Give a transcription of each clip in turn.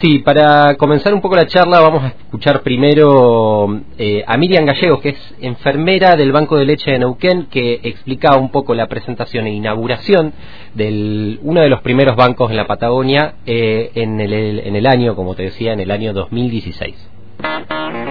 Sí, para comenzar un poco la charla vamos a escuchar primero eh, a Miriam Gallegos, que es enfermera del Banco de Leche de Neuquén, que explicaba un poco la presentación e inauguración de uno de los primeros bancos en la Patagonia eh, en, el, en el año, como te decía, en el año 2016.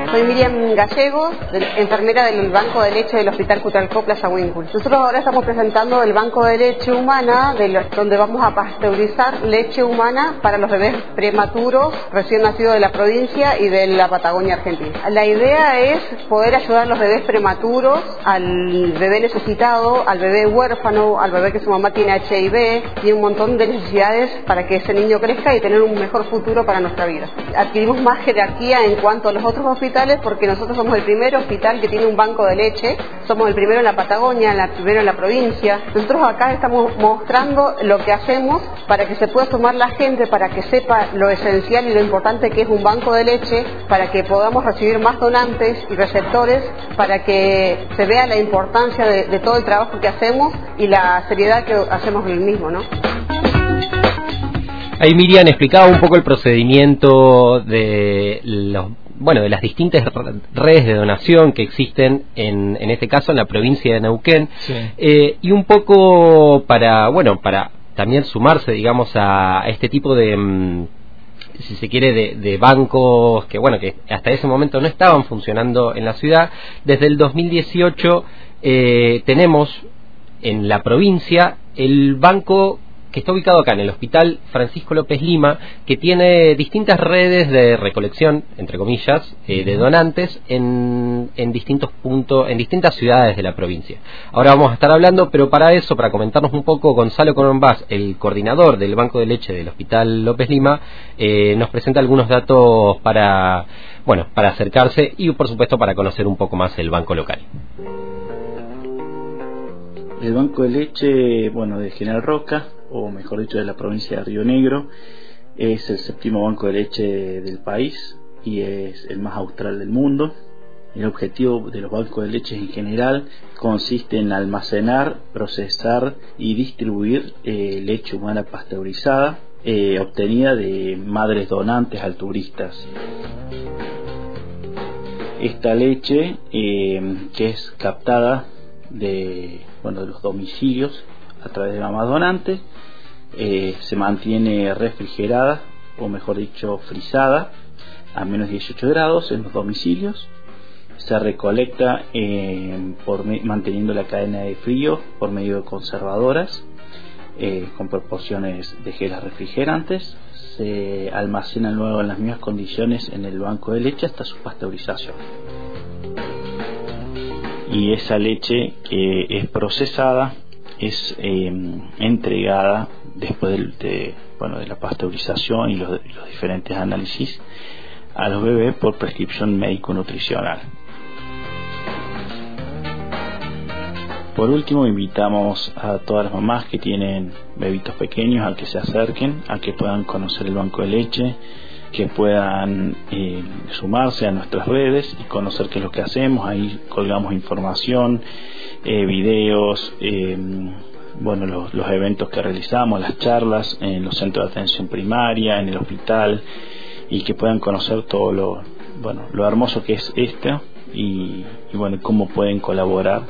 Soy Miriam Gallegos, enfermera del Banco de Leche del Hospital Cutralcó Plaza Winkle. Nosotros ahora estamos presentando el Banco de Leche Humana, donde vamos a pasteurizar leche humana para los bebés prematuros recién nacidos de la provincia y de la Patagonia Argentina. La idea es poder ayudar a los bebés prematuros, al bebé necesitado, al bebé huérfano, al bebé que su mamá tiene HIV y un montón de necesidades para que ese niño crezca y tener un mejor futuro para nuestra vida. Adquirimos más jerarquía en cuanto a los otros hospitales porque nosotros somos el primer hospital que tiene un banco de leche, somos el primero en la Patagonia, el primero en la provincia. Nosotros acá estamos mostrando lo que hacemos para que se pueda sumar la gente, para que sepa lo esencial y lo importante que es un banco de leche, para que podamos recibir más donantes y receptores, para que se vea la importancia de, todo el trabajo que hacemos y la seriedad que hacemos en el mismo, ¿no? Ahí Miriam explicaba un poco el procedimiento de los bueno, de las distintas redes de donación que existen en, en este caso en la provincia de Neuquén eh, y un poco para, bueno, para también sumarse, digamos, a, este tipo de, mm, si se quiere, de, bancos que, bueno, que hasta ese momento no estaban funcionando en la ciudad. Desde el 2018 eh, tenemos en la provincia el banco que está ubicado acá en el Hospital Francisco López Lima, que tiene distintas redes de recolección, entre comillas, eh, de donantes en, en, distintos puntos, en distintas ciudades de la provincia. Ahora vamos a estar hablando, pero para eso, para comentarnos un poco, Gonzalo Corombás, el coordinador del Banco de Leche del Hospital López Lima, eh, nos presenta algunos datos para, bueno, para acercarse y, por supuesto, para conocer un poco más el banco local. El Banco de Leche, bueno, de General Roca, o mejor dicho de la provincia de Río Negro. Es el séptimo banco de leche del país y es el más austral del mundo. El objetivo de los bancos de leche en general consiste en almacenar, procesar y distribuir eh, leche humana pasteurizada eh, obtenida de madres donantes alturistas. Esta leche eh, que es captada de, bueno, de los domicilios a través de mamás donantes eh, se mantiene refrigerada, o mejor dicho, frisada, a menos 18 grados en los domicilios. Se recolecta eh, por, manteniendo la cadena de frío por medio de conservadoras eh, con proporciones de gelas refrigerantes. Se almacena luego en las mismas condiciones en el banco de leche hasta su pasteurización. Y esa leche que es procesada es entregada después de, bueno, de la pasteurización y los, diferentes análisis a los bebés por prescripción médico-nutricional. Por último, invitamos a todas las mamás que tienen bebitos pequeños a que se acerquen, a que puedan conocer el banco de leche, que puedan eh, sumarse a nuestras redes y conocer qué es lo que hacemos. Ahí colgamos información, eh, videos, eh, bueno, los, eventos que realizamos, las charlas en los centros de atención primaria, en el hospital y que puedan conocer todo lo, bueno, lo hermoso que es esto y, y bueno, cómo pueden colaborar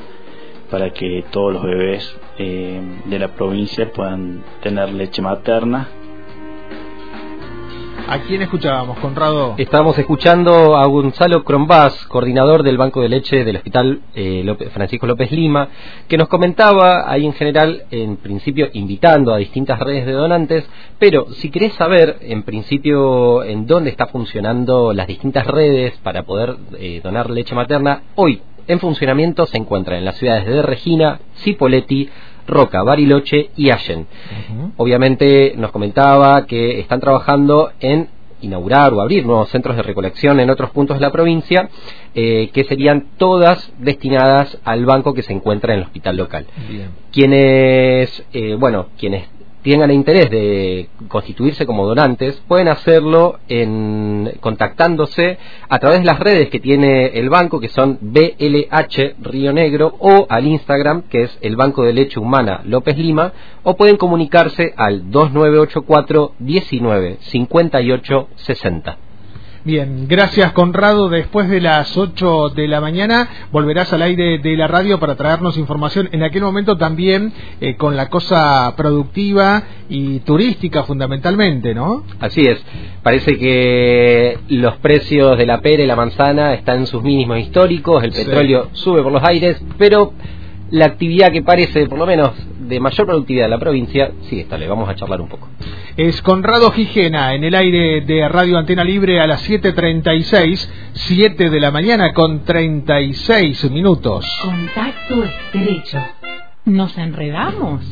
para que todos los bebés eh, de la provincia puedan tener leche materna ¿A quién escuchábamos, Conrado? Estábamos escuchando a Gonzalo Crombás, coordinador del Banco de Leche del Hospital eh, Francisco López Lima, que nos comentaba ahí en general, en principio, invitando a distintas redes de donantes, pero si querés saber, en principio, en dónde está funcionando las distintas redes para poder eh, donar leche materna, hoy en funcionamiento se encuentran en las ciudades de Regina, Cipolletti, Roca, Bariloche y Allen. Obviamente nos comentaba que están trabajando en inaugurar o abrir nuevos centros de recolección en otros puntos de la provincia, eh, que serían todas destinadas al banco que se encuentra en el hospital local. Quienes, eh, bueno, quienes tengan el interés de constituirse como donantes, pueden hacerlo en, contactándose a través de las redes que tiene el banco, que son BLH Río Negro, o al Instagram, que es el Banco de Leche Humana López Lima, o pueden comunicarse al 2984 19 58 60. Bien, gracias Conrado. Después de las 8 de la mañana volverás al aire de la radio para traernos información. En aquel momento también eh, con la cosa productiva y turística fundamentalmente, ¿no? Así es. Parece que los precios de la pera y la manzana están en sus mínimos históricos, el petróleo sube por los aires, pero la actividad que parece, por lo menos, de mayor productividad de la provincia, sí está, le vamos a charlar un poco. Es Conrado Gijena, en el aire de Radio Antena Libre a las 7.36, 7 de la mañana con 36 minutos. Contacto estrecho. ¿Nos enredamos?